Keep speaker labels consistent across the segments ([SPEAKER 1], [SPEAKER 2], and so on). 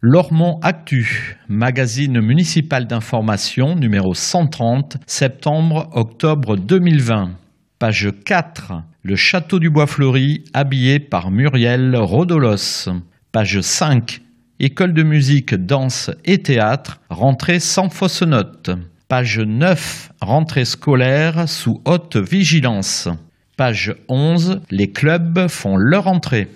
[SPEAKER 1] Lormont Actu, magazine municipal d'information numéro 130, septembre-octobre 2020. Page 4. Le château du Bois Fleuri, habillé par Muriel Rodolos. Page 5. École de musique, danse et théâtre, rentrée sans fausse note. Page 9. Rentrée scolaire sous haute vigilance. Page 11. Les clubs font leur entrée.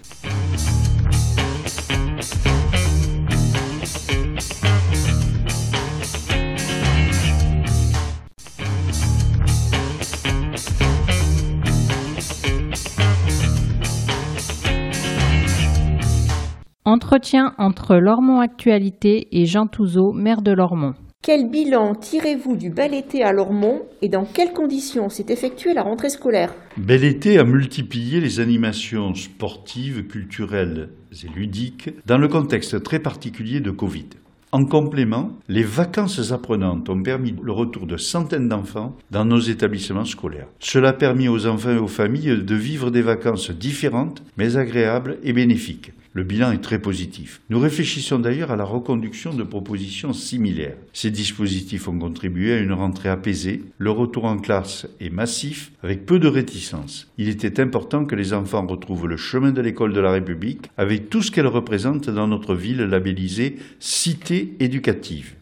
[SPEAKER 2] Entretien entre Lormont Actualité et Jean Touzeau, maire de Lormont.
[SPEAKER 3] Quel bilan tirez-vous du bel été à Lormont et dans quelles conditions s'est effectuée la rentrée scolaire?
[SPEAKER 4] Bel été a multiplié les animations sportives, culturelles et ludiques dans le contexte très particulier de Covid. En complément, les vacances apprenantes ont permis le retour de centaines d'enfants dans nos établissements scolaires. Cela a permis aux enfants et aux familles de vivre des vacances différentes, mais agréables et bénéfiques. Le bilan est très positif. Nous réfléchissons d'ailleurs à la reconduction de propositions similaires. Ces dispositifs ont contribué à une rentrée apaisée. Le retour en classe est massif, avec peu de réticence. Il était important que les enfants retrouvent le chemin de l'école de la République, avec tout ce qu'elle représente dans notre ville labellisée Cité éducative.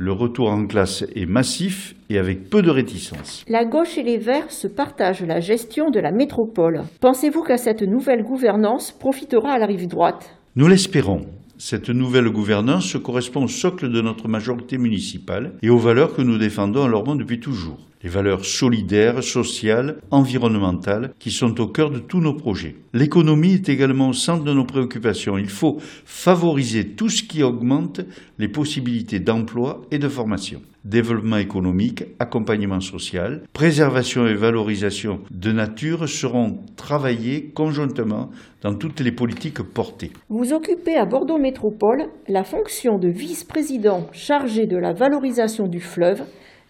[SPEAKER 4] Le retour en classe est massif et avec peu de réticence.
[SPEAKER 3] La gauche et les Verts se partagent la gestion de la métropole. Pensez-vous que cette nouvelle gouvernance profitera à la rive droite?
[SPEAKER 4] Nous l'espérons. Cette nouvelle gouvernance correspond au socle de notre majorité municipale et aux valeurs que nous défendons à Lormont depuis toujours. Les valeurs solidaires, sociales, environnementales qui sont au cœur de tous nos projets. L'économie est également au centre de nos préoccupations. Il faut favoriser tout ce qui augmente les possibilités d'emploi et de formation. Développement économique, accompagnement social, préservation et valorisation de nature seront travaillés conjointement dans toutes les politiques portées.
[SPEAKER 3] Vous occupez à Bordeaux Métropole la fonction de vice-président chargé de la valorisation du fleuve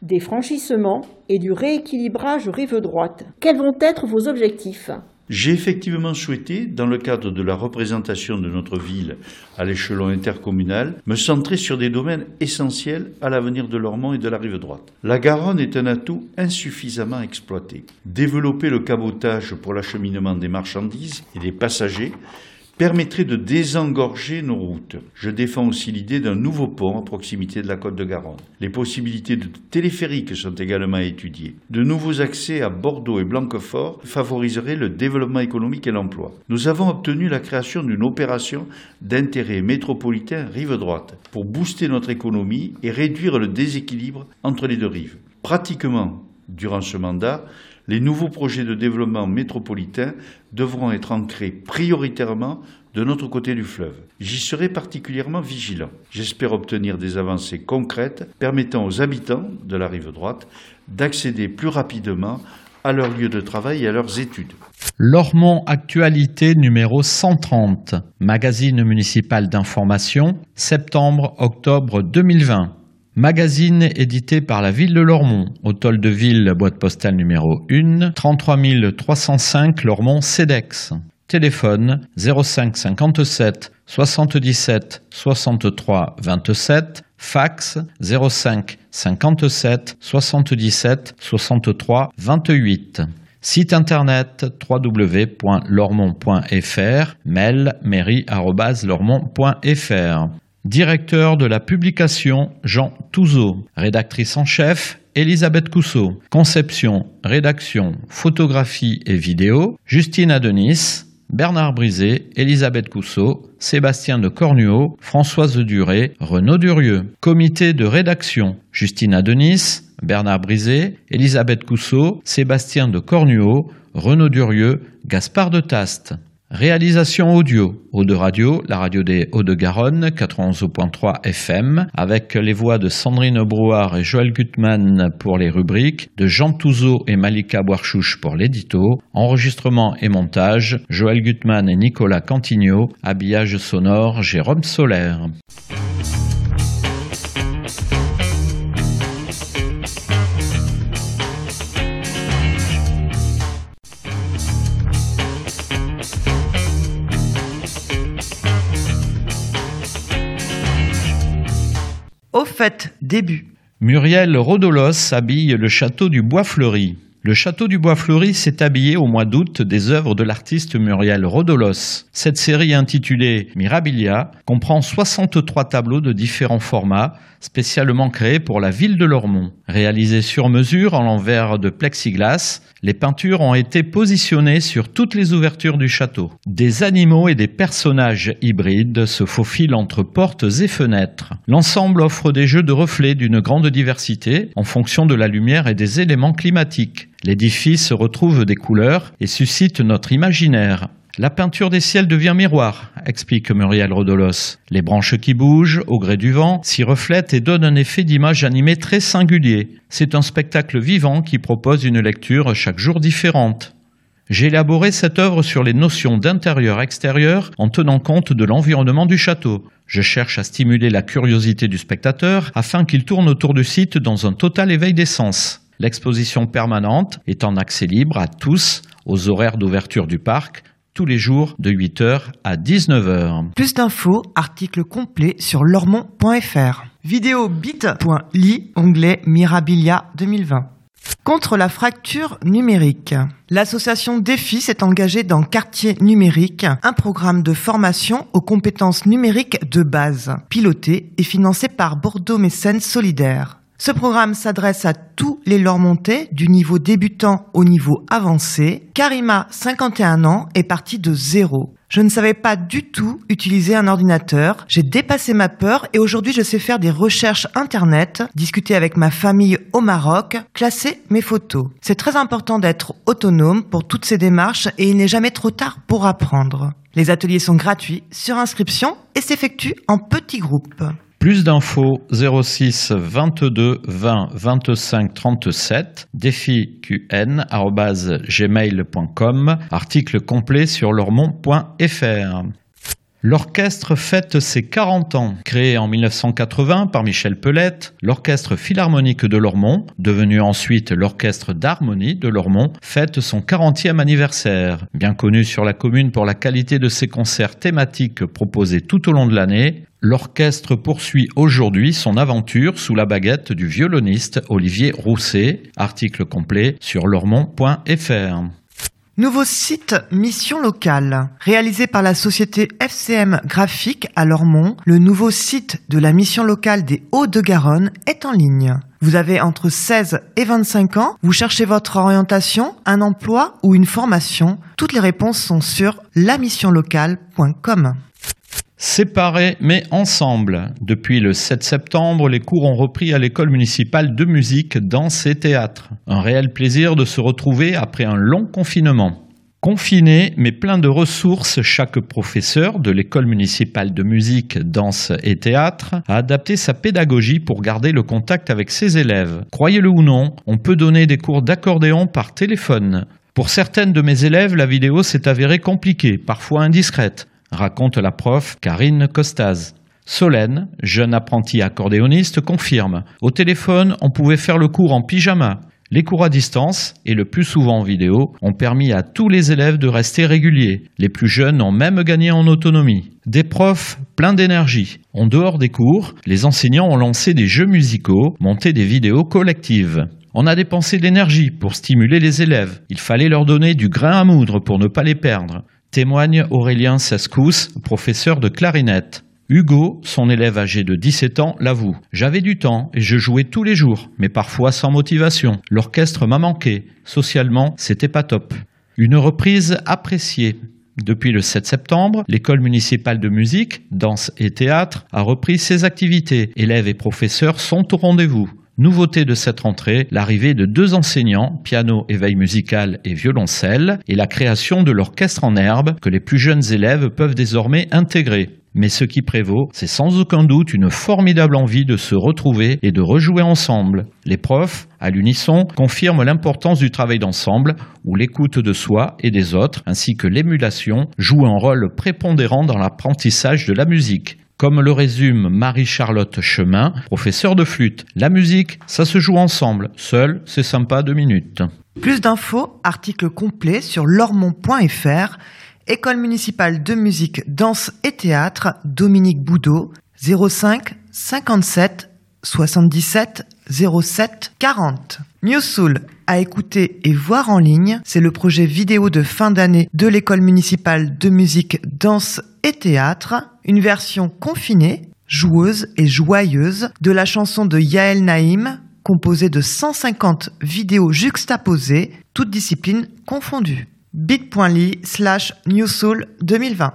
[SPEAKER 3] des franchissements et du rééquilibrage rive droite. Quels vont être vos objectifs?
[SPEAKER 4] J'ai effectivement souhaité, dans le cadre de la représentation de notre ville à l'échelon intercommunal, me centrer sur des domaines essentiels à l'avenir de Lormont et de la rive droite. La Garonne est un atout insuffisamment exploité. Développer le cabotage pour l'acheminement des marchandises et des passagers permettrait de désengorger nos routes. Je défends aussi l'idée d'un nouveau pont à proximité de la côte de Garonne. Les possibilités de téléphérique sont également étudiées. De nouveaux accès à Bordeaux et Blanquefort favoriseraient le développement économique et l'emploi. Nous avons obtenu la création d'une opération d'intérêt métropolitain rive droite pour booster notre économie et réduire le déséquilibre entre les deux rives. Pratiquement, durant ce mandat, les nouveaux projets de développement métropolitain devront être ancrés prioritairement de notre côté du fleuve. J'y serai particulièrement vigilant. J'espère obtenir des avancées concrètes permettant aux habitants de la rive droite d'accéder plus rapidement à leur lieu de travail et à leurs études.
[SPEAKER 1] Lormont Actualité numéro 130, magazine municipal d'information, septembre-octobre 2020. Magazine édité par la ville de Lormont, Hôtel de Ville, boîte postale numéro 1, 33 305 Lormont CEDEX. Téléphone 05 57 77 63 27. Fax 05 57 77 63 28. Site internet www.lormont.fr, mail mairie.lormont.fr. Directeur de la publication Jean Touzeau. Rédactrice en chef Elisabeth Cousseau. Conception, rédaction, photographie et vidéo Justine Adenis. Bernard Brisé, Elisabeth Cousseau, Sébastien de Cornuau, Françoise Duré, Renaud Durieux. Comité de rédaction Justine Adenis, Bernard Brisé, Elisabeth Cousseau, Sébastien de Cornuau, Renaud Durieux, Gaspard de Taste. Réalisation audio, Eau de Radio, la radio des Hauts-de-Garonne, 91.3 FM, avec les voix de Sandrine Brouard et Joël Gutmann pour les rubriques, de Jean Touzeau et Malika Boarchouche pour l'édito, enregistrement et montage, Joël Gutmann et Nicolas Cantigno, habillage sonore, Jérôme Solaire.
[SPEAKER 5] Faites, début.
[SPEAKER 1] Muriel Rodolos habille le château du Bois Fleuri. Le château du Bois Fleuri s'est habillé au mois d'août des œuvres de l'artiste Muriel Rodolos. Cette série intitulée Mirabilia comprend 63 tableaux de différents formats, spécialement créés pour la ville de Lormont. Réalisés sur mesure en l'envers de plexiglas, les peintures ont été positionnées sur toutes les ouvertures du château. Des animaux et des personnages hybrides se faufilent entre portes et fenêtres. L'ensemble offre des jeux de reflets d'une grande diversité en fonction de la lumière et des éléments climatiques. L'édifice retrouve des couleurs et suscite notre imaginaire. La peinture des ciels devient miroir, explique Muriel Rodolos. Les branches qui bougent, au gré du vent, s'y reflètent et donnent un effet d'image animée très singulier. C'est un spectacle vivant qui propose une lecture chaque jour différente. J'ai élaboré cette œuvre sur les notions d'intérieur-extérieur en tenant compte de l'environnement du château. Je cherche à stimuler la curiosité du spectateur afin qu'il tourne autour du site dans un total éveil des. L'exposition permanente est en accès libre à tous aux horaires d'ouverture du parc tous les jours de 8h à 19h.
[SPEAKER 5] Plus d'infos, article complet sur lormont.fr. Vidéo bit.ly, onglet Mirabilia 2020. Contre la fracture numérique. L'association Défi s'est engagée dans Quartier numérique, un programme de formation aux compétences numériques de base, piloté et financé par Bordeaux Mécène Solidaire. Ce programme s'adresse à tous les Lormontais, du niveau débutant au niveau avancé. Karima, 51 ans, est partie de zéro. Je ne savais pas du tout utiliser un ordinateur. J'ai dépassé ma peur et aujourd'hui je sais faire des recherches internet, discuter avec ma famille au Maroc, classer mes photos. C'est très important d'être autonome pour toutes ces démarches et il n'est jamais trop tard pour apprendre. Les ateliers sont gratuits, sur inscription et s'effectuent en petits groupes.
[SPEAKER 1] Plus d'infos 06 22 20 25 37 défi gmail.com article complet sur lormont.fr L'orchestre fête ses 40 ans. Créé en 1980 par Michel Pelette, l'orchestre philharmonique de Lormont, devenu ensuite l'orchestre d'harmonie de Lormont, fête son 40e anniversaire. Bien connu sur la commune pour la qualité de ses concerts thématiques proposés tout au long de l'année, L'orchestre poursuit aujourd'hui son aventure sous la baguette du violoniste Olivier Rousset. Article complet sur lormont.fr.
[SPEAKER 5] Nouveau site Mission Locale. Réalisé par la société FCM Graphique à Lormont, le nouveau site de la mission locale des Hauts-de-Garonne est en ligne. Vous avez entre 16 et 25 ans, vous cherchez votre orientation, un emploi ou une formation. Toutes les réponses sont sur lamissionlocale.com.
[SPEAKER 1] Séparés mais ensemble. Depuis le 7 septembre, les cours ont repris à l'école municipale de musique, danse et théâtre. Un réel plaisir de se retrouver après un long confinement. Confiné mais plein de ressources, chaque professeur de l'école municipale de musique, danse et théâtre a adapté sa pédagogie pour garder le contact avec ses élèves. Croyez-le ou non, on peut donner des cours d'accordéon par téléphone. Pour certaines de mes élèves, la vidéo s'est avérée compliquée, parfois indiscrète raconte la prof Karine Costaz. Solène, jeune apprenti accordéoniste, confirme. Au téléphone, on pouvait faire le cours en pyjama. Les cours à distance, et le plus souvent en vidéo, ont permis à tous les élèves de rester réguliers. Les plus jeunes ont même gagné en autonomie. Des profs pleins d'énergie. En dehors des cours, les enseignants ont lancé des jeux musicaux, monté des vidéos collectives. On a dépensé de l'énergie pour stimuler les élèves. Il fallait leur donner du grain à moudre pour ne pas les perdre témoigne Aurélien Sascous, professeur de clarinette. Hugo, son élève âgé de 17 ans, l'avoue. J'avais du temps et je jouais tous les jours, mais parfois sans motivation. L'orchestre m'a manqué. Socialement, c'était pas top. Une reprise appréciée. Depuis le 7 septembre, l'école municipale de musique, danse et théâtre a repris ses activités. Élèves et professeurs sont au rendez-vous. Nouveauté de cette rentrée, l'arrivée de deux enseignants, piano, éveil musical et violoncelle, et la création de l'orchestre en herbe que les plus jeunes élèves peuvent désormais intégrer. Mais ce qui prévaut, c'est sans aucun doute une formidable envie de se retrouver et de rejouer ensemble. Les profs, à l'unisson, confirment l'importance du travail d'ensemble, où l'écoute de soi et des autres, ainsi que l'émulation, jouent un rôle prépondérant dans l'apprentissage de la musique. Comme le résume Marie-Charlotte Chemin, professeure de flûte, la musique, ça se joue ensemble. Seul, c'est sympa deux minutes.
[SPEAKER 5] Plus d'infos, article complet sur lormont.fr, École municipale de musique, danse et théâtre, Dominique Boudot, 05 57 77 07 40. New Soul à écouter et voir en ligne, c'est le projet vidéo de fin d'année de l'école municipale de musique, danse et théâtre, une version confinée, joueuse et joyeuse de la chanson de Yael Naïm, composée de 150 vidéos juxtaposées, toutes disciplines confondues. bit.ly slash newsoul 2020.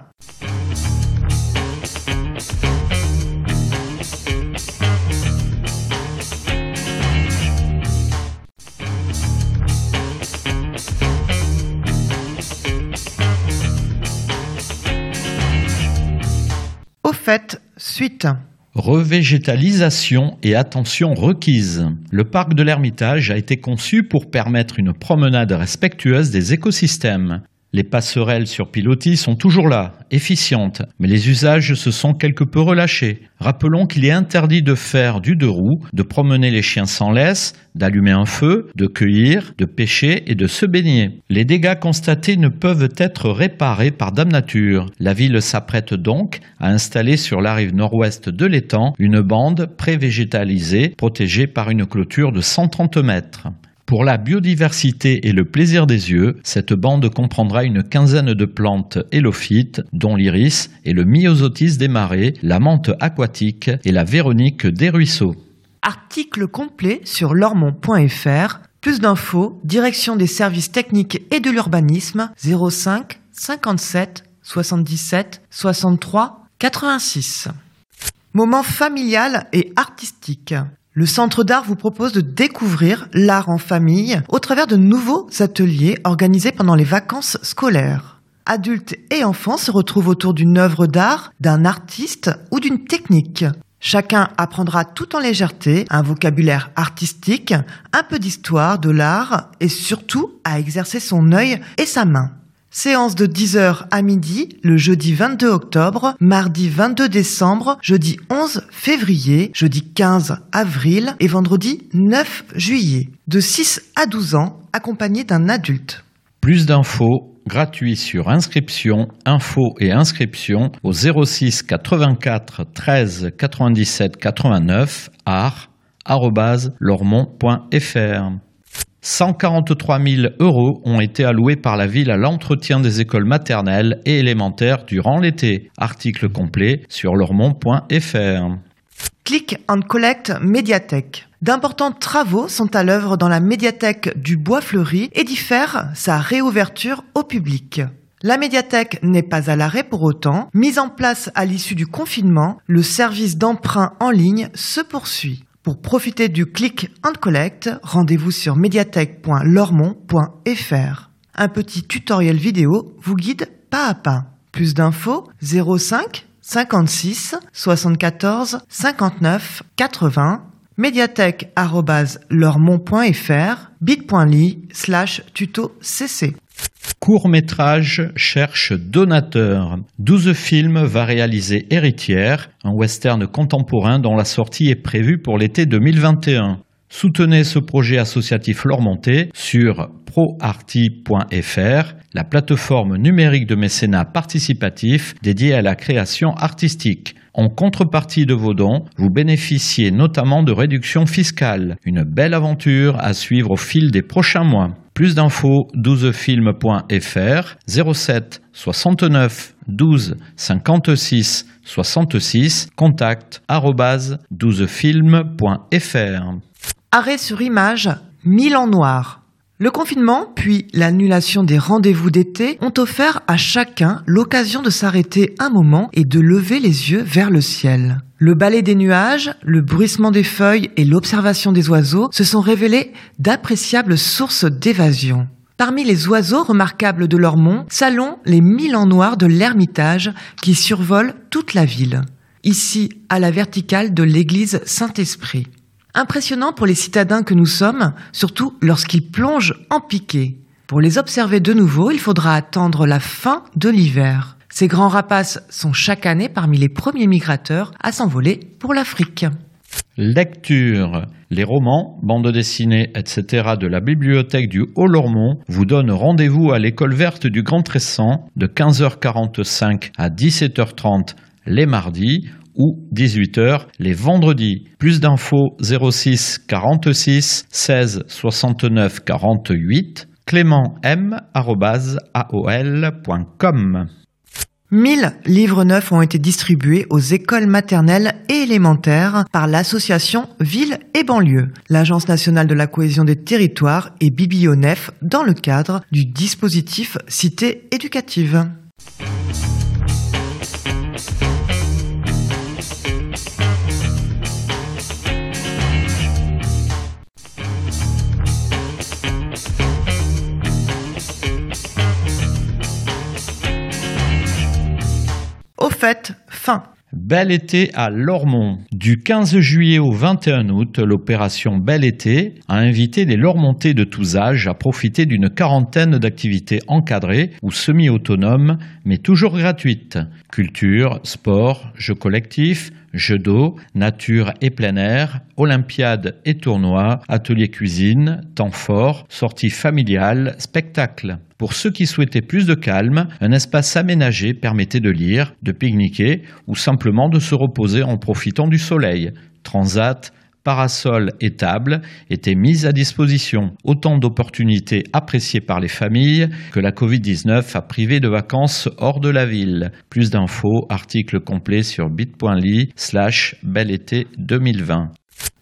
[SPEAKER 5] Au fait, suite.
[SPEAKER 1] Revégétalisation et attention requise. Le parc de l'Ermitage a été conçu pour permettre une promenade respectueuse des écosystèmes. Les passerelles sur pilotis sont toujours là, efficientes, mais les usages se sont quelque peu relâchés. Rappelons qu'il est interdit de faire du deux roues, de promener les chiens sans laisse, d'allumer un feu, de cueillir, de pêcher et de se baigner. Les dégâts constatés ne peuvent être réparés par Dame Nature. La ville s'apprête donc à installer sur la rive nord-ouest de l'étang une bande pré-végétalisée protégée par une clôture de 130 mètres. Pour la biodiversité et le plaisir des yeux, cette bande comprendra une quinzaine de plantes hélophytes, dont l'iris et le myosotis des marais, la menthe aquatique et la véronique des ruisseaux.
[SPEAKER 5] Article complet sur lormont.fr. Plus d'infos, direction des services techniques et de l'urbanisme 05 57 77 63 86. Moment familial et artistique. Le Centre d'art vous propose de découvrir l'art en famille au travers de nouveaux ateliers organisés pendant les vacances scolaires. Adultes et enfants se retrouvent autour d'une œuvre d'art, d'un artiste ou d'une technique. Chacun apprendra tout en légèreté un vocabulaire artistique, un peu d'histoire de l'art et surtout à exercer son œil et sa main. Séance de 10h à midi le jeudi 22 octobre, mardi 22 décembre, jeudi 11 février, jeudi 15 avril et vendredi 9 juillet. De 6 à 12 ans, accompagné d'un adulte.
[SPEAKER 1] Plus d'infos gratuits sur inscription, info et inscription au 06 84 13 97 89 art lormont.fr. 143 000 euros ont été alloués par la ville à l'entretien des écoles maternelles et élémentaires durant l'été. Article complet sur lormont.fr.
[SPEAKER 5] Click and Collect Médiathèque. D'importants travaux sont à l'œuvre dans la médiathèque du Bois Fleuri et diffèrent sa réouverture au public. La médiathèque n'est pas à l'arrêt pour autant. Mise en place à l'issue du confinement, le service d'emprunt en ligne se poursuit. Pour profiter du click and collect, rendez-vous sur médiathèque.lormont.fr. Un petit tutoriel vidéo vous guide pas à pas. Plus d'infos 05 56 74 59 80 médiathèque.lormont.fr bit.ly slash tuto cc.
[SPEAKER 1] Court-métrage cherche donateur. 12 films va réaliser Héritière, un western contemporain dont la sortie est prévue pour l'été 2021. Soutenez ce projet associatif Lormonté sur proarty.fr, la plateforme numérique de mécénat participatif dédiée à la création artistique. En contrepartie de vos dons, vous bénéficiez notamment de réductions fiscales. Une belle aventure à suivre au fil des prochains mois. Plus d'infos 12film.fr 07 69 12 56 66 contact 12film.fr
[SPEAKER 5] Arrêt sur image, mille en noir. Le confinement, puis l'annulation des rendez-vous d'été ont offert à chacun l'occasion de s'arrêter un moment et de lever les yeux vers le ciel. Le balai des nuages, le bruissement des feuilles et l'observation des oiseaux se sont révélés d'appréciables sources d'évasion. Parmi les oiseaux remarquables de Lormont, salons les mille en noir de l'Ermitage qui survolent toute la ville. Ici, à la verticale de l'église Saint-Esprit. Impressionnant pour les citadins que nous sommes, surtout lorsqu'ils plongent en piqué. Pour les observer de nouveau, il faudra attendre la fin de l'hiver. Ces grands rapaces sont chaque année parmi les premiers migrateurs à s'envoler pour l'Afrique.
[SPEAKER 1] Lecture. Les romans, bandes dessinées, etc. de la bibliothèque du Haut-Lormont vous donnent rendez-vous à l'école verte du Grand Tressan de 15h45 à 17h30 les mardis ou 18h les vendredis. Plus d'infos 06 46 16 69 48 clément.m.aol.com
[SPEAKER 5] 1000 livres neufs ont été distribués aux écoles maternelles et élémentaires par l'association Ville et banlieue, l'Agence nationale de la cohésion des territoires et Biblionef dans le cadre du dispositif Cité éducative. Au fait, fin.
[SPEAKER 1] Bel été à Lormont. Du 15 juillet au 21 août, l'opération Bel été a invité les Lormontais de tous âges à profiter d'une quarantaine d'activités encadrées ou semi-autonomes, mais toujours gratuites. Culture, sport, jeux collectifs, jeux d'eau, nature et plein air, olympiades et tournois, ateliers cuisine, temps fort, sorties familiales, spectacles. Pour ceux qui souhaitaient plus de calme, un espace aménagé permettait de lire, de pique-niquer ou simplement de se reposer en profitant du soleil. Transat, parasol et table étaient mises à disposition. Autant d'opportunités appréciées par les familles que la Covid-19 a privé de vacances hors de la ville. Plus d'infos, article complet sur bit.ly slash bel été 2020.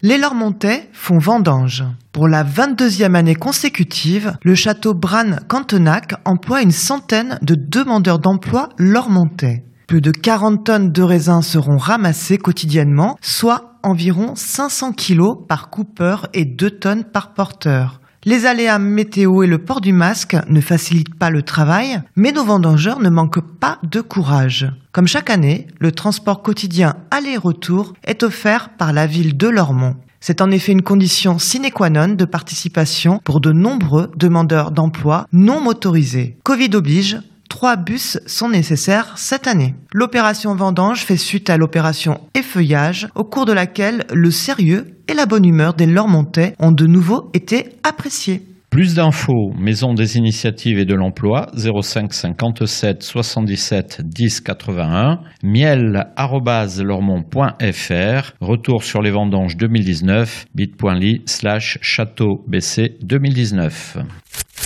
[SPEAKER 5] Les Lormontais font vendange. Pour la 22e année consécutive, le château Bran-Cantenac emploie une centaine de demandeurs d'emploi lormontais. Plus de 40 tonnes de raisins seront ramassées quotidiennement, soit environ 500 kilos par coupeur et 2 tonnes par porteur. Les aléas météo et le port du masque ne facilitent pas le travail, mais nos vendangeurs ne manquent pas de courage. Comme chaque année, le transport quotidien aller-retour est offert par la ville de Lormont. C'est en effet une condition sine qua non de participation pour de nombreux demandeurs d'emploi non motorisés. Covid oblige, trois bus sont nécessaires cette année. L'opération vendange fait suite à l'opération effeuillage, au cours de laquelle le sérieux et la bonne humeur des Lormontais ont de nouveau été appréciés.
[SPEAKER 1] Plus d'infos, Maison des initiatives et de l'emploi 05 57 77 10 81, miel@lormont.fr, retour sur les vendanges 2019, bit.ly slash château BC 2019.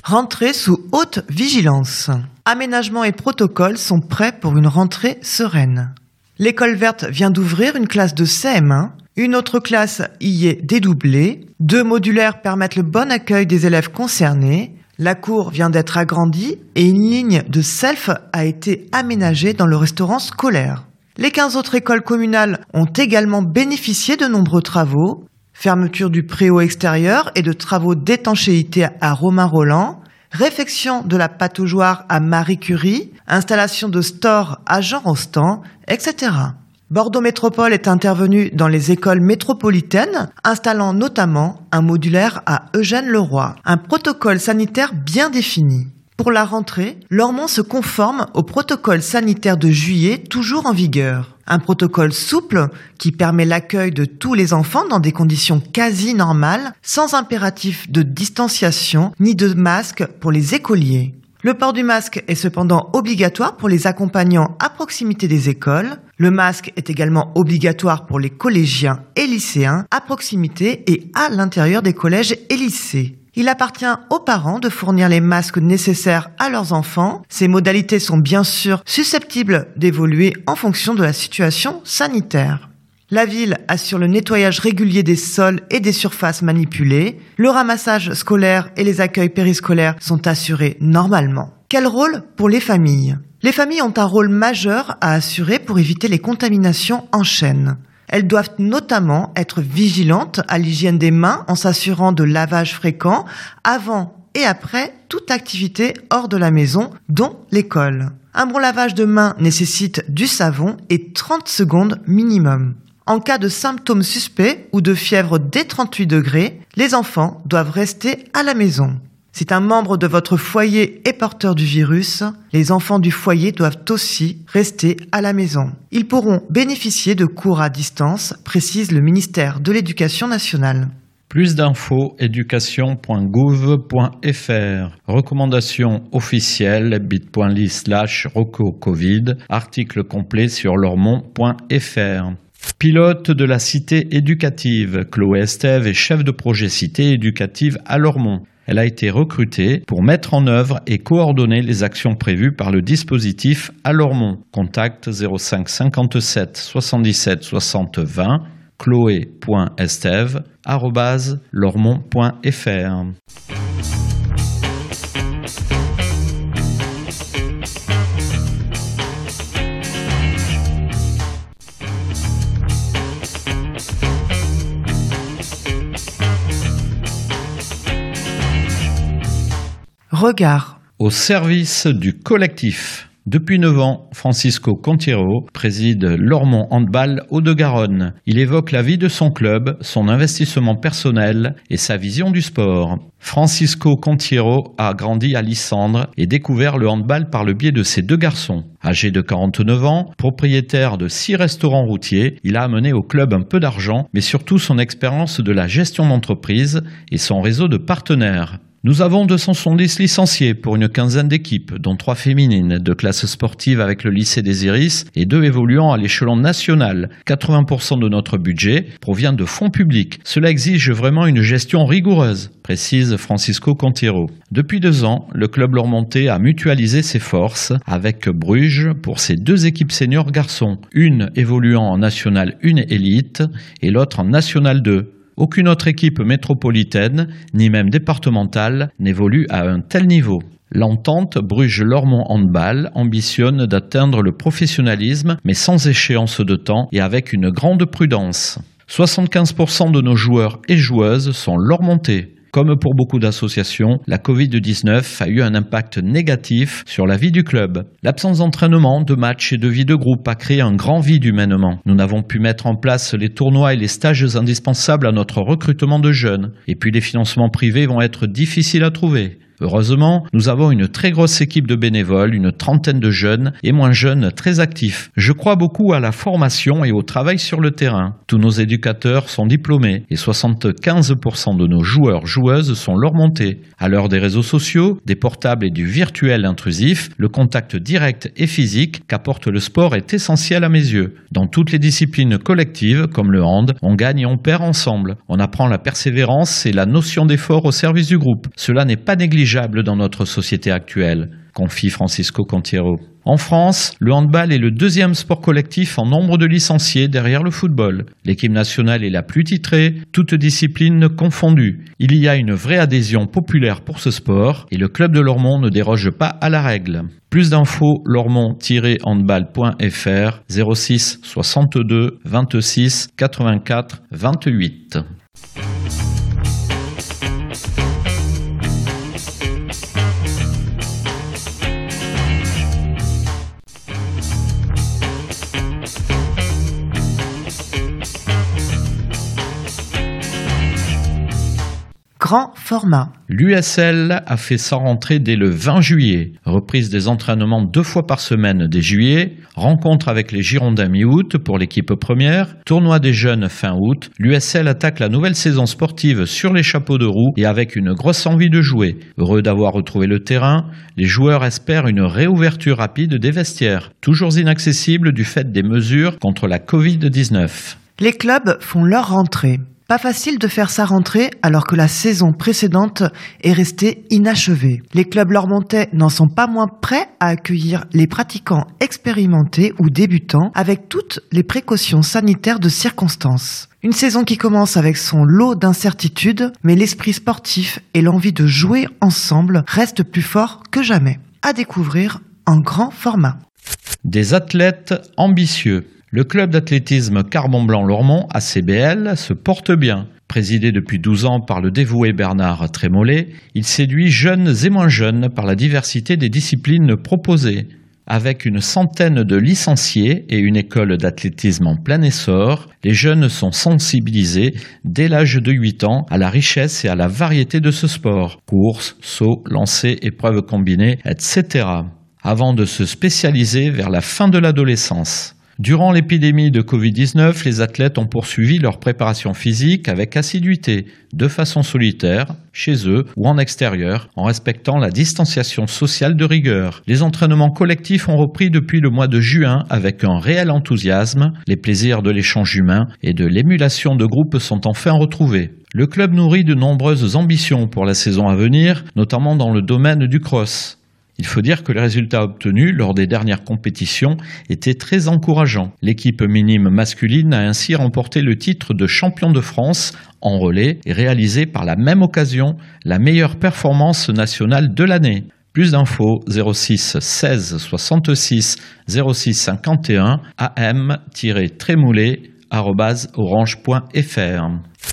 [SPEAKER 5] Rentrée sous haute vigilance. Aménagement et protocoles sont prêts pour une rentrée sereine. L'école verte vient d'ouvrir une classe de CM1. Une autre classe y est dédoublée. Deux modulaires permettent le bon accueil des élèves concernés. La cour vient d'être agrandie et une ligne de self a été aménagée dans le restaurant scolaire. Les 15 autres écoles communales ont également bénéficié de nombreux travaux. Fermeture du préau extérieur et de travaux d'étanchéité à Romain Roland, réfection de la pataugeoire à Marie Curie, installation de store à Jean Rostand, etc. Bordeaux Métropole est intervenu dans les écoles métropolitaines, installant notamment un modulaire à Eugène Leroy, un protocole sanitaire bien défini. Pour la rentrée, Lormont se conforme au protocole sanitaire de juillet toujours en vigueur. Un protocole souple qui permet l'accueil de tous les enfants dans des conditions quasi normales, sans impératif de distanciation ni de masque pour les écoliers. Le port du masque est cependant obligatoire pour les accompagnants à proximité des écoles. Le masque est également obligatoire pour les collégiens et lycéens à proximité et à l'intérieur des collèges et lycées. Il appartient aux parents de fournir les masques nécessaires à leurs enfants. Ces modalités sont bien sûr susceptibles d'évoluer en fonction de la situation sanitaire. La ville assure le nettoyage régulier des sols et des surfaces manipulées. Le ramassage scolaire et les accueils périscolaires sont assurés normalement. Quel rôle pour les familles? Les familles ont un rôle majeur à assurer pour éviter les contaminations en chaîne. Elles doivent notamment être vigilantes à l'hygiène des mains en s'assurant de lavage fréquent avant et après toute activité hors de la maison, dont l'école. Un bon lavage de mains nécessite du savon et 30 secondes minimum. En cas de symptômes suspects ou de fièvre dès 38 degrés, les enfants doivent rester à la maison. Si un membre de votre foyer est porteur du virus, les enfants du foyer doivent aussi rester à la maison. Ils pourront bénéficier de cours à distance, précise le ministère de l'Éducation nationale.
[SPEAKER 1] Plus d'infos éducation.gouv.fr. Recommandations officielles bit.ly slash Covid. Article complet sur lormont.fr. Pilote de la cité éducative, Chloé Estève est chef de projet cité éducative à Lormont. Elle a été recrutée pour mettre en œuvre et coordonner les actions prévues par le dispositif à Lormont. Contact 05 57 77 60 20 chloé.estève.lormont.fr.
[SPEAKER 5] Regard.
[SPEAKER 1] Au service du collectif. Depuis 9 ans, Francisco Contiero préside Lormont Handball Haut-de-Garonne. Il évoque la vie de son club, son investissement personnel et sa vision du sport. Francisco Contiero a grandi à Lissandre et découvert le handball par le biais de ses deux garçons. Âgé de 49 ans, propriétaire de six restaurants routiers, il a amené au club un peu d'argent, mais surtout son expérience de la gestion d'entreprise et son réseau de partenaires. Nous avons 270 licenciés pour une quinzaine d'équipes, dont trois féminines, de classe sportive avec le lycée des Iris et deux évoluant à l'échelon national. 80% de notre budget provient de fonds publics. Cela exige vraiment une gestion rigoureuse, précise Francisco Contiero. Depuis deux ans, le club Lormontais a mutualisé ses forces avec Bruges pour ses deux équipes seniors garçons, une évoluant en national 1 élite et l'autre en national 2. Aucune autre équipe métropolitaine, ni même départementale, n'évolue à un tel niveau. L'entente Bruges-Lormont Handball ambitionne d'atteindre le professionnalisme, mais sans échéance de temps et avec une grande prudence. 75% de nos joueurs et joueuses sont lormontais. Comme pour beaucoup d'associations, la Covid-19 a eu un impact négatif sur la vie du club. L'absence d'entraînement, de matchs et de vie de groupe a créé un grand vide humainement. Nous n'avons pu mettre en place les tournois et les stages indispensables à notre recrutement de jeunes. Et puis les financements privés vont être difficiles à trouver. Heureusement, nous avons une très grosse équipe de bénévoles, une trentaine de jeunes et moins jeunes très actifs. Je crois beaucoup à la formation et au travail sur le terrain. Tous nos éducateurs sont diplômés et 75% de nos joueurs joueuses sont leur montée. À l'heure des réseaux sociaux, des portables et du virtuel intrusif, le contact direct et physique qu'apporte le sport est essentiel à mes yeux. Dans toutes les disciplines collectives, comme le hand, on gagne et on perd ensemble. On apprend la persévérance et la notion d'effort au service du groupe. Cela n'est pas dans notre société actuelle, confie Francisco Contiero. En France, le handball est le deuxième sport collectif en nombre de licenciés derrière le football. L'équipe nationale est la plus titrée, toutes disciplines confondues. Il y a une vraie adhésion populaire pour ce sport et le club de Lormont ne déroge pas à la règle. Plus d'infos, lormont-handball.fr 06 62 26 84 28.
[SPEAKER 5] Grand format.
[SPEAKER 1] L'USL a fait sa rentrée dès le 20 juillet. Reprise des entraînements deux fois par semaine dès juillet, rencontre avec les Girondins mi-août pour l'équipe première, tournoi des jeunes fin août. L'USL attaque la nouvelle saison sportive sur les chapeaux de roue et avec une grosse envie de jouer. Heureux d'avoir retrouvé le terrain, les joueurs espèrent une réouverture rapide des vestiaires, toujours inaccessibles du fait des mesures contre la Covid-19.
[SPEAKER 5] Les clubs font leur rentrée. Pas facile de faire sa rentrée alors que la saison précédente est restée inachevée. Les clubs lormontais n'en sont pas moins prêts à accueillir les pratiquants expérimentés ou débutants avec toutes les précautions sanitaires de circonstance. Une saison qui commence avec son lot d'incertitudes, mais l'esprit sportif et l'envie de jouer ensemble restent plus forts que jamais. À découvrir en grand format.
[SPEAKER 1] Des athlètes ambitieux. Le club d'athlétisme Carbon Blanc Lormont, ACBL, se porte bien. Présidé depuis 12 ans par le dévoué Bernard Trémollet, il séduit jeunes et moins jeunes par la diversité des disciplines proposées. Avec une centaine de licenciés et une école d'athlétisme en plein essor, les jeunes sont sensibilisés dès l'âge de 8 ans à la richesse et à la variété de ce sport. Courses, sauts, lancers, épreuves combinées, etc. Avant de se spécialiser vers la fin de l'adolescence. Durant l'épidémie de Covid-19, les athlètes ont poursuivi leur préparation physique avec assiduité, de façon solitaire, chez eux ou en extérieur, en respectant la distanciation sociale de rigueur. Les entraînements collectifs ont repris depuis le mois de juin avec un réel enthousiasme. Les plaisirs de l'échange humain et de l'émulation de groupe sont enfin retrouvés. Le club nourrit de nombreuses ambitions pour la saison à venir, notamment dans le domaine du cross. Il faut dire que les résultats obtenus lors des dernières compétitions étaient très encourageants. L'équipe minime masculine a ainsi remporté le titre de champion de France en relais et réalisé par la même occasion la meilleure performance nationale de l'année. Plus d'infos 06 16 66 06 51 am-trémoulé orange.fr.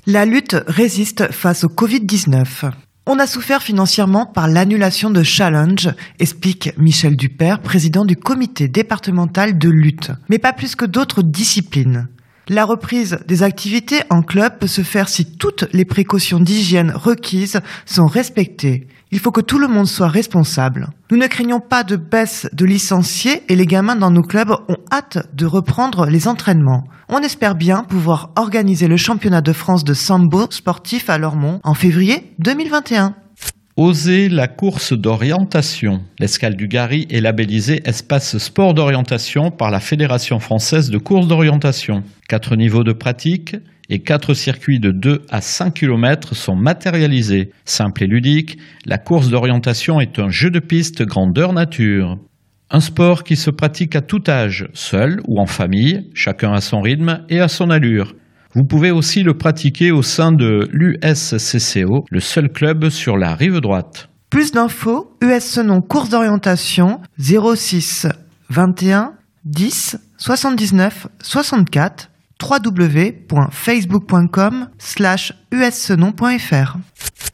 [SPEAKER 5] La lutte résiste face au Covid-19. On a souffert financièrement par l'annulation de Challenge, explique Michel Dupère, président du comité départemental de lutte, mais pas plus que d'autres disciplines. La reprise des activités en club peut se faire si toutes les précautions d'hygiène requises sont respectées. Il faut que tout le monde soit responsable. Nous ne craignons pas de baisse de licenciés et les gamins dans nos clubs ont hâte de reprendre les entraînements. On espère bien pouvoir organiser le championnat de France de sambo sportif à Lormont en février 2021.
[SPEAKER 1] Oser la course d'orientation. L'escale du Gary est labellisée espace sport d'orientation par la Fédération française de course d'orientation. Quatre niveaux de pratique et quatre circuits de 2 à 5 km sont matérialisés. Simple et ludique, la course d'orientation est un jeu de piste grandeur nature. Un sport qui se pratique à tout âge, seul ou en famille, chacun à son rythme et à son allure. Vous pouvez aussi le pratiquer au sein de l'USCCO, le seul club sur la rive droite.
[SPEAKER 5] Plus d'infos, US nom course d'orientation 06 21 10 79 64 www.facebook.com slash.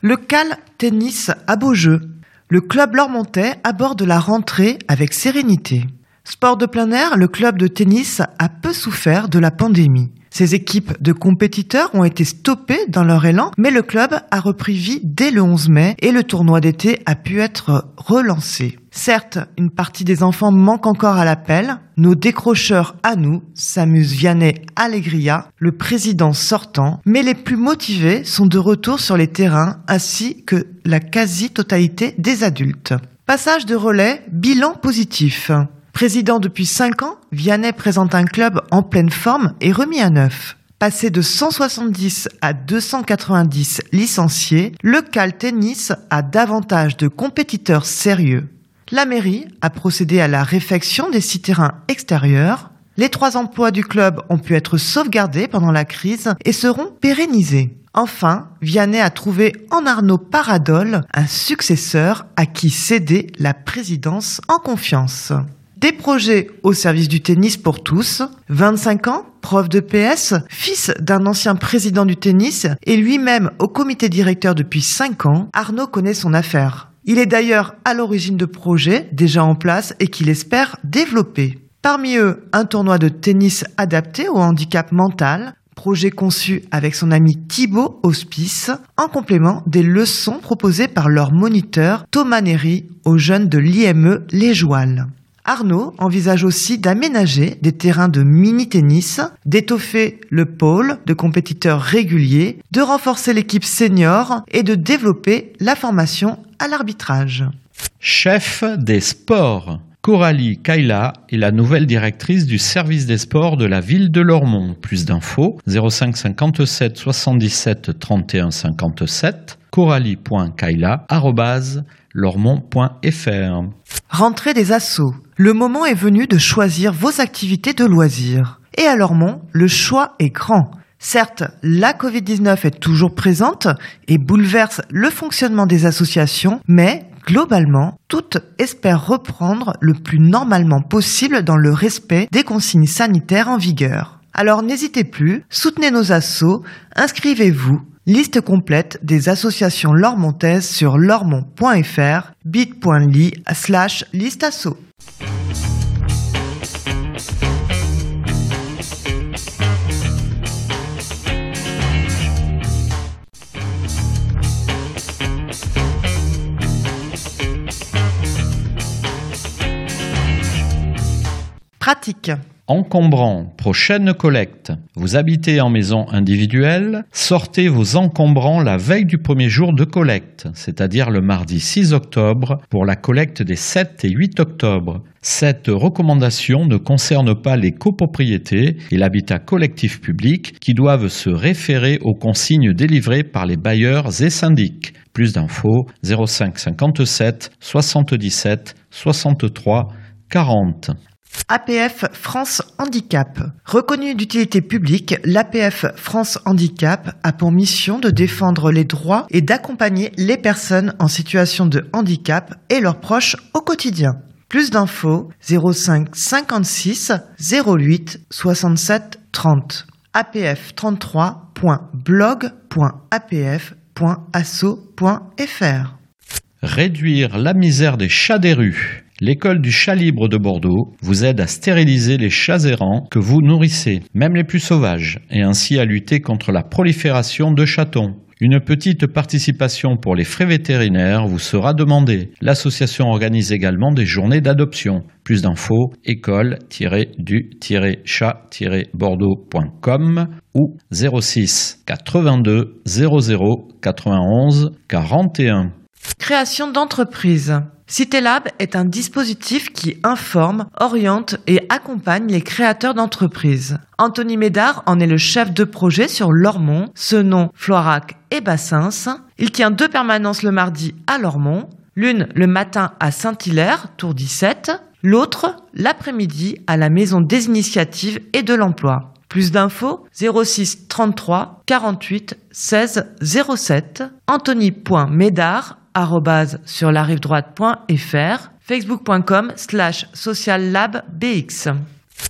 [SPEAKER 5] Le Cal Tennis à Beaujeu. Le club lormontais aborde la rentrée avec sérénité. Sport de plein air, le club de tennis a peu souffert de la pandémie. Ces équipes de compétiteurs ont été stoppées dans leur élan, mais le club a repris vie dès le 11 mai et le tournoi d'été a pu être relancé. Certes, une partie des enfants manque encore à l'appel. Nos décrocheurs à nous s'amusent Vianney Allegria, le président sortant, mais les plus motivés sont de retour sur les terrains ainsi que la quasi-totalité des adultes. Passage de relais, bilan positif. Président depuis 5 ans, Vianney présente un club en pleine forme et remis à neuf. Passé de 170 à 290 licenciés, le Cal Tennis a davantage de compétiteurs sérieux. La mairie a procédé à la réfection des six terrains extérieurs. Les trois emplois du club ont pu être sauvegardés pendant la crise et seront pérennisés. Enfin, Vianney a trouvé en Arnaud Paradol un successeur à qui céder la présidence en confiance. Des projets au service du tennis pour tous. 25 ans, prof de PS, fils d'un ancien président du tennis et lui-même au comité directeur depuis 5 ans, Arnaud connaît son affaire. Il est d'ailleurs à l'origine de projets déjà en place et qu'il espère développer. Parmi eux, un tournoi de tennis adapté au handicap mental, projet conçu avec son ami Thibaut Hospice, en complément des leçons proposées par leur moniteur Thomas Neri aux jeunes de l'IME Les Jouales. Arnaud envisage aussi d'aménager des terrains de mini-tennis, d'étoffer le pôle de compétiteurs réguliers, de renforcer l'équipe senior et de développer la formation à l'arbitrage.
[SPEAKER 1] Chef des sports. Coralie Kaila est la nouvelle directrice du service des sports de la ville de Lormont. Plus d'infos 05 57 77 31 57 coralie.kaila@lormont.fr.
[SPEAKER 5] Rentrée des assauts. Le moment est venu de choisir vos activités de loisirs. Et à Lormont, le choix est grand. Certes, la Covid-19 est toujours présente et bouleverse le fonctionnement des associations, mais globalement, toutes espèrent reprendre le plus normalement possible dans le respect des consignes sanitaires en vigueur. Alors n'hésitez plus, soutenez nos assos, inscrivez-vous Liste complète des associations lormontaises sur lormont.fr, bit.ly slash listasso. Pratique.
[SPEAKER 1] Encombrant, prochaine collecte. Vous habitez en maison individuelle, sortez vos encombrants la veille du premier jour de collecte, c'est-à-dire le mardi 6 octobre pour la collecte des 7 et 8 octobre. Cette recommandation ne concerne pas les copropriétés et l'habitat collectif public qui doivent se référer aux consignes délivrées par les bailleurs et syndics. Plus d'infos 05 57 77 63 40.
[SPEAKER 5] APF France Handicap. Reconnu d'utilité publique, l'APF France Handicap a pour mission de défendre les droits et d'accompagner les personnes en situation de handicap et leurs proches au quotidien. Plus d'infos 05 56 08 67 30 apf33.blog.apf.asso.fr
[SPEAKER 1] Réduire la misère des chats des rues. L'école du chat libre de Bordeaux vous aide à stériliser les chats errants que vous nourrissez, même les plus sauvages, et ainsi à lutter contre la prolifération de chatons. Une petite participation pour les frais vétérinaires vous sera demandée. L'association organise également des journées d'adoption. Plus d'infos, école-du-chat-bordeaux.com ou 06 82 00 91 41.
[SPEAKER 5] Création d'entreprise. CitéLab est un dispositif qui informe, oriente et accompagne les créateurs d'entreprises. Anthony Médard en est le chef de projet sur Lormont, Senon, Floirac et Bassins. Il tient deux permanences le mardi à Lormont, l'une le matin à Saint-Hilaire, Tour 17, l'autre l'après-midi à la Maison des Initiatives et de l'Emploi. Plus d'infos 06 33 48 16 07 anthony.médard sur la rive droite.fr, facebook.com slash sociallabbx.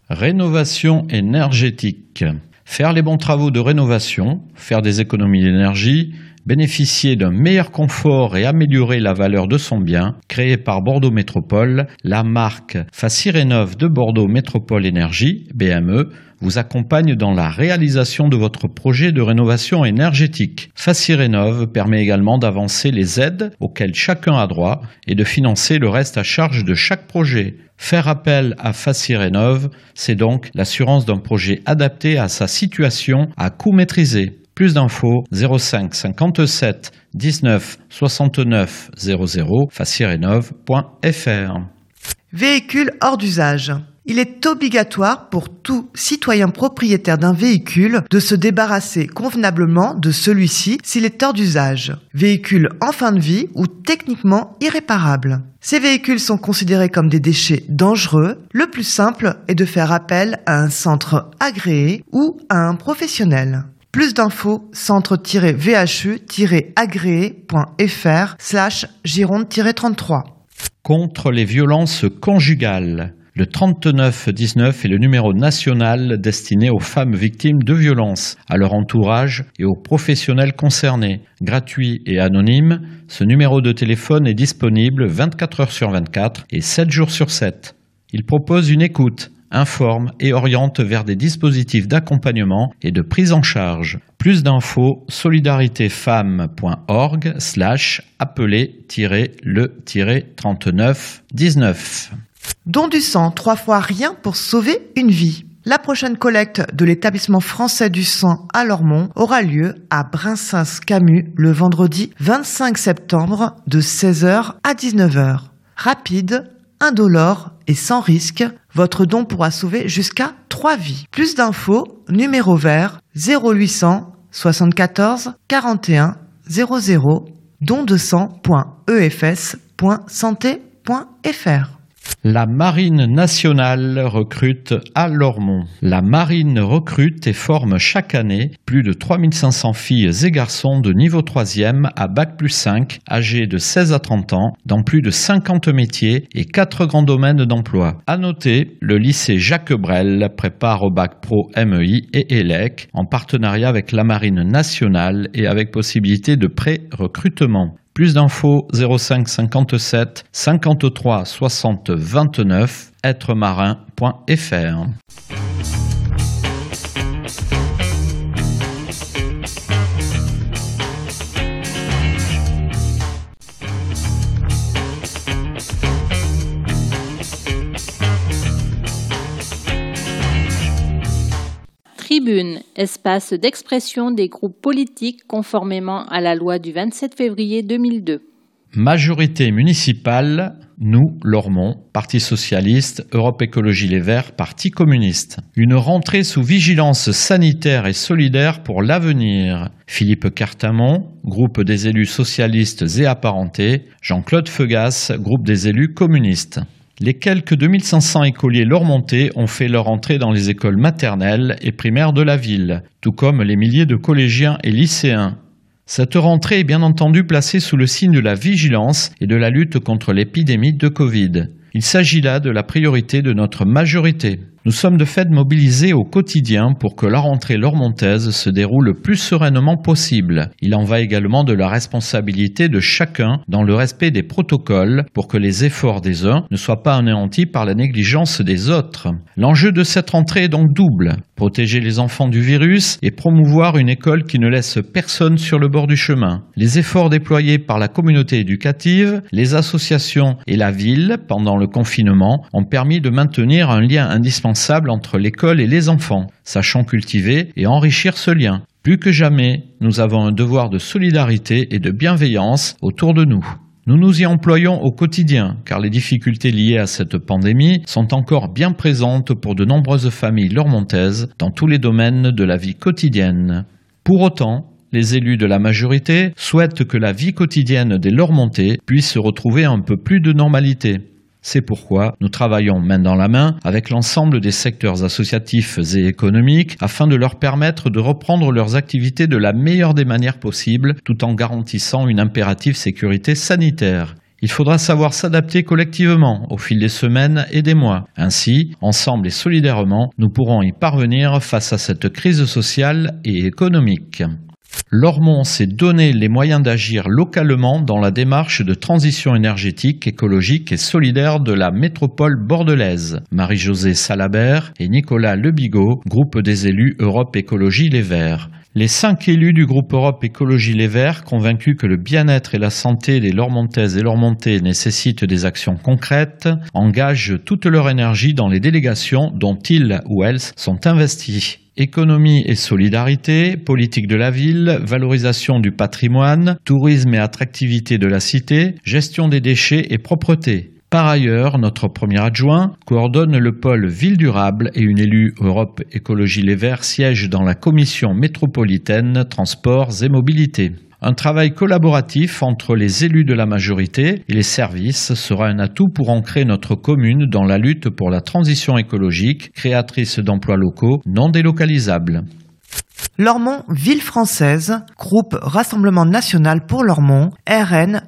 [SPEAKER 1] Rénovation énergétique. Faire les bons travaux de rénovation, faire des économies d'énergie, bénéficier d'un meilleur confort et améliorer la valeur de son bien, créé par Bordeaux Métropole, la marque Facirénov de Bordeaux Métropole Énergie, BME, vous accompagne dans la réalisation de votre projet de rénovation énergétique. Facirénov permet également d'avancer les aides auxquelles chacun a droit et de financer le reste à charge de chaque projet. Faire appel à Facirénov, c'est donc l'assurance d'un projet adapté à sa situation à coût maîtrisé. Plus d'infos 05 57 19 69 00 facirénov.fr.
[SPEAKER 5] Véhicule hors d'usage. Il est obligatoire pour tout citoyen propriétaire d'un véhicule de se débarrasser convenablement de celui-ci s'il est hors d'usage. Véhicule en fin de vie ou techniquement irréparable. Ces véhicules sont considérés comme des déchets dangereux. Le plus simple est de faire appel à un centre agréé ou à un professionnel. Plus d'infos, centre-vhu-agréé.fr slash gironde-33.
[SPEAKER 1] Contre les violences conjugales. Le 3919 est le numéro national destiné aux femmes victimes de violences, à leur entourage et aux professionnels concernés. Gratuit et anonyme, ce numéro de téléphone est disponible 24 heures sur 24 et 7 jours sur 7. Il propose une écoute, informe et oriente vers des dispositifs d'accompagnement et de prise en charge. Plus d'infos, solidaritéfemmes.org slash appeler-le-3919.
[SPEAKER 5] Don du sang, trois fois rien pour sauver une vie. La prochaine collecte de l'établissement français du sang à Lormont aura lieu à Brinsens-Camus le vendredi 25 septembre de 16h à 19h. Rapide, indolore et sans risque, votre don pourra sauver jusqu'à 3 vies. Plus d'infos, numéro vert 0800 74 41 00 don de sang.efs.santé.fr
[SPEAKER 1] la Marine nationale recrute à Lormont. La Marine recrute et forme chaque année plus de 3500 filles et garçons de niveau 3e à Bac plus 5, âgés de 16 à 30 ans, dans plus de 50 métiers et 4 grands domaines d'emploi. À noter, le lycée Jacques Brel prépare au Bac Pro MEI et ELEC en partenariat avec la Marine nationale et avec possibilité de pré-recrutement. Plus d'infos 05 57 53 60 29 êtremarin.fr.
[SPEAKER 2] Tribune, espace d'expression des groupes politiques conformément à la loi du 27 février 2002.
[SPEAKER 1] Majorité municipale, nous, Lormont, Parti socialiste, Europe Écologie Les Verts, Parti communiste. Une rentrée sous vigilance sanitaire et solidaire pour l'avenir. Philippe Cartamont, groupe des élus socialistes et apparentés, Jean-Claude Feugas, groupe des élus communistes. Les quelques 2500 écoliers lormontais ont fait leur entrée dans les écoles maternelles et primaires de la ville, tout comme les milliers de collégiens et lycéens. Cette rentrée est bien entendu placée sous le signe de la vigilance et de la lutte contre l'épidémie de Covid. Il s'agit là de la priorité de notre majorité. Nous sommes de fait mobilisés au quotidien pour que la rentrée lormontaise se déroule le plus sereinement possible. Il en va également de la responsabilité de chacun dans le respect des protocoles pour que les efforts des uns ne soient pas anéantis par la négligence des autres. L'enjeu de cette rentrée est donc double. Protéger les enfants du virus et promouvoir une école qui ne laisse personne sur le bord du chemin. Les efforts déployés par la communauté éducative, les associations et la ville pendant le confinement ont permis de maintenir un lien indispensable entre l'école et les enfants, sachant cultiver et enrichir ce lien. Plus que jamais, nous avons un devoir de solidarité et de bienveillance autour de nous. Nous nous y employons au quotidien, car les difficultés liées à cette pandémie sont encore bien présentes pour de nombreuses familles lormontaises dans tous les domaines de la vie quotidienne. Pour autant, les élus de la majorité souhaitent que la vie quotidienne des Lormontais puisse retrouver un peu plus de normalité. C'est pourquoi nous travaillons main dans la main avec l'ensemble des secteurs associatifs et économiques afin de leur permettre de reprendre leurs activités de la meilleure des manières possibles tout en garantissant une impérative sécurité sanitaire. Il faudra savoir s'adapter collectivement au fil des semaines et des mois. Ainsi, ensemble et solidairement, nous pourrons y parvenir face à cette crise sociale et économique. Lormont s'est donné les moyens d'agir localement dans la démarche de transition énergétique, écologique et solidaire de la métropole bordelaise. Marie-Josée Salabert et Nicolas Lebigot, groupe des élus Europe Écologie Les Verts. Les cinq élus du groupe Europe Écologie Les Verts, convaincus que le bien-être et la santé des Lormontaises et Lormontais nécessitent des actions concrètes, engagent toute leur énergie dans les délégations dont ils ou elles sont investis. Économie et solidarité, politique de la ville, valorisation du patrimoine, tourisme et attractivité de la cité, gestion des déchets et propreté. Par ailleurs, notre premier adjoint coordonne le pôle Ville durable et une élue Europe Écologie Les Verts siège dans la commission métropolitaine Transports et Mobilité. Un travail collaboratif entre les élus de la majorité et les services sera un atout pour ancrer notre commune dans la lutte pour la transition écologique, créatrice d'emplois locaux non délocalisables.
[SPEAKER 5] Lormont, ville française, groupe Rassemblement national pour Lormont, rn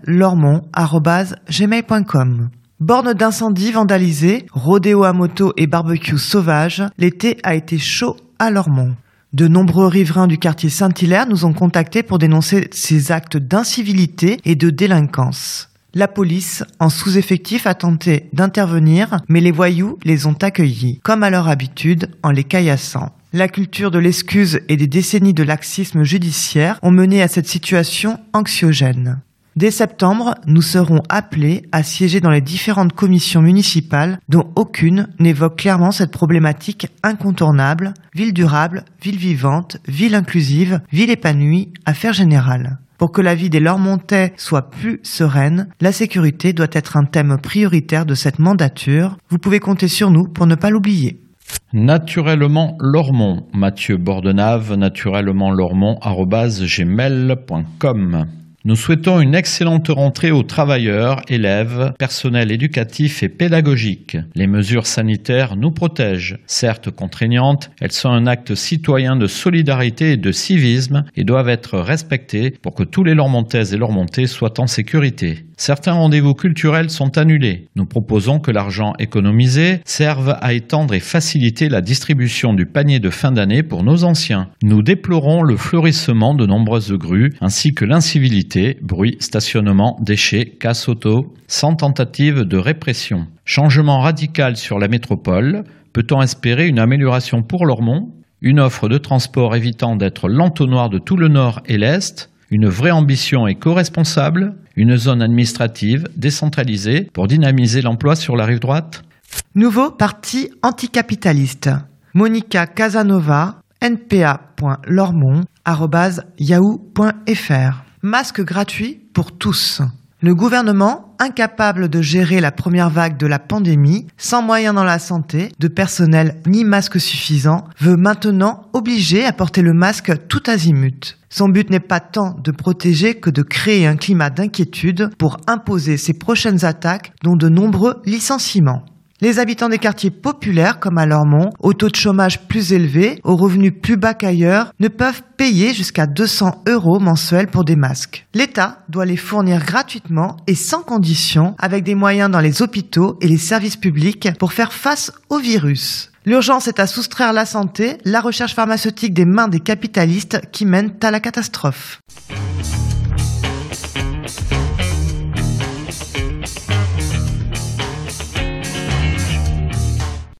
[SPEAKER 5] gmail.com. Borne d'incendie vandalisée, rodéo à moto et barbecue sauvage, l'été a été chaud à Lormont. De nombreux riverains du quartier Saint-Hilaire nous ont contactés pour dénoncer ces actes d'incivilité et de délinquance. La police, en sous-effectif, a tenté d'intervenir, mais les voyous les ont accueillis, comme à leur habitude, en les caillassant. La culture de l'excuse et des décennies de laxisme judiciaire ont mené à cette situation anxiogène. Dès septembre, nous serons appelés à siéger dans les différentes commissions municipales dont aucune n'évoque clairement cette problématique incontournable, ville durable, ville vivante, ville inclusive, ville épanouie, affaires générales. Pour que la vie des Lormontais soit plus sereine, la sécurité doit être un thème prioritaire de cette mandature. Vous pouvez compter sur nous pour ne pas l'oublier.
[SPEAKER 1] Naturellement Lormont, Mathieu Bordenave, naturellement. Nous souhaitons une excellente rentrée aux travailleurs, élèves, personnel éducatif et pédagogique. Les mesures sanitaires nous protègent. Certes contraignantes, elles sont un acte citoyen de solidarité et de civisme et doivent être respectées pour que tous les Lormontaises et Lormontais soient en sécurité. Certains rendez-vous culturels sont annulés. Nous proposons que l'argent économisé serve à étendre et faciliter la distribution du panier de fin d'année pour nos anciens. Nous déplorons le fleurissement de nombreuses grues ainsi que l'incivilité, bruit, stationnement, déchets, casse auto, sans tentative de répression. Changement radical sur la métropole. Peut-on espérer une amélioration pour Lormont? Une offre de transport évitant d'être l'entonnoir de tout le nord et l'est? Une vraie ambition éco-responsable, une zone administrative décentralisée pour dynamiser l'emploi sur la rive droite
[SPEAKER 5] Nouveau parti anticapitaliste. Monica Casanova, npa.lormont.yahoo.fr. Masque gratuit pour tous. Le gouvernement, incapable de gérer la première vague de la pandémie, sans moyens dans la santé, de personnel ni masque suffisant, veut maintenant obliger à porter le masque tout azimut. Son but n'est pas tant de protéger que de créer un climat d'inquiétude pour imposer ses prochaines attaques, dont de nombreux licenciements. Les habitants des quartiers populaires comme à Lormont, au taux de chômage plus élevé, aux revenus plus bas qu'ailleurs, ne peuvent payer jusqu'à 200 euros mensuels pour des masques. L'État doit les fournir gratuitement et sans condition, avec des moyens dans les hôpitaux et les services publics pour faire face au virus. L'urgence est à soustraire la santé, la recherche pharmaceutique des mains des capitalistes qui mènent à la catastrophe.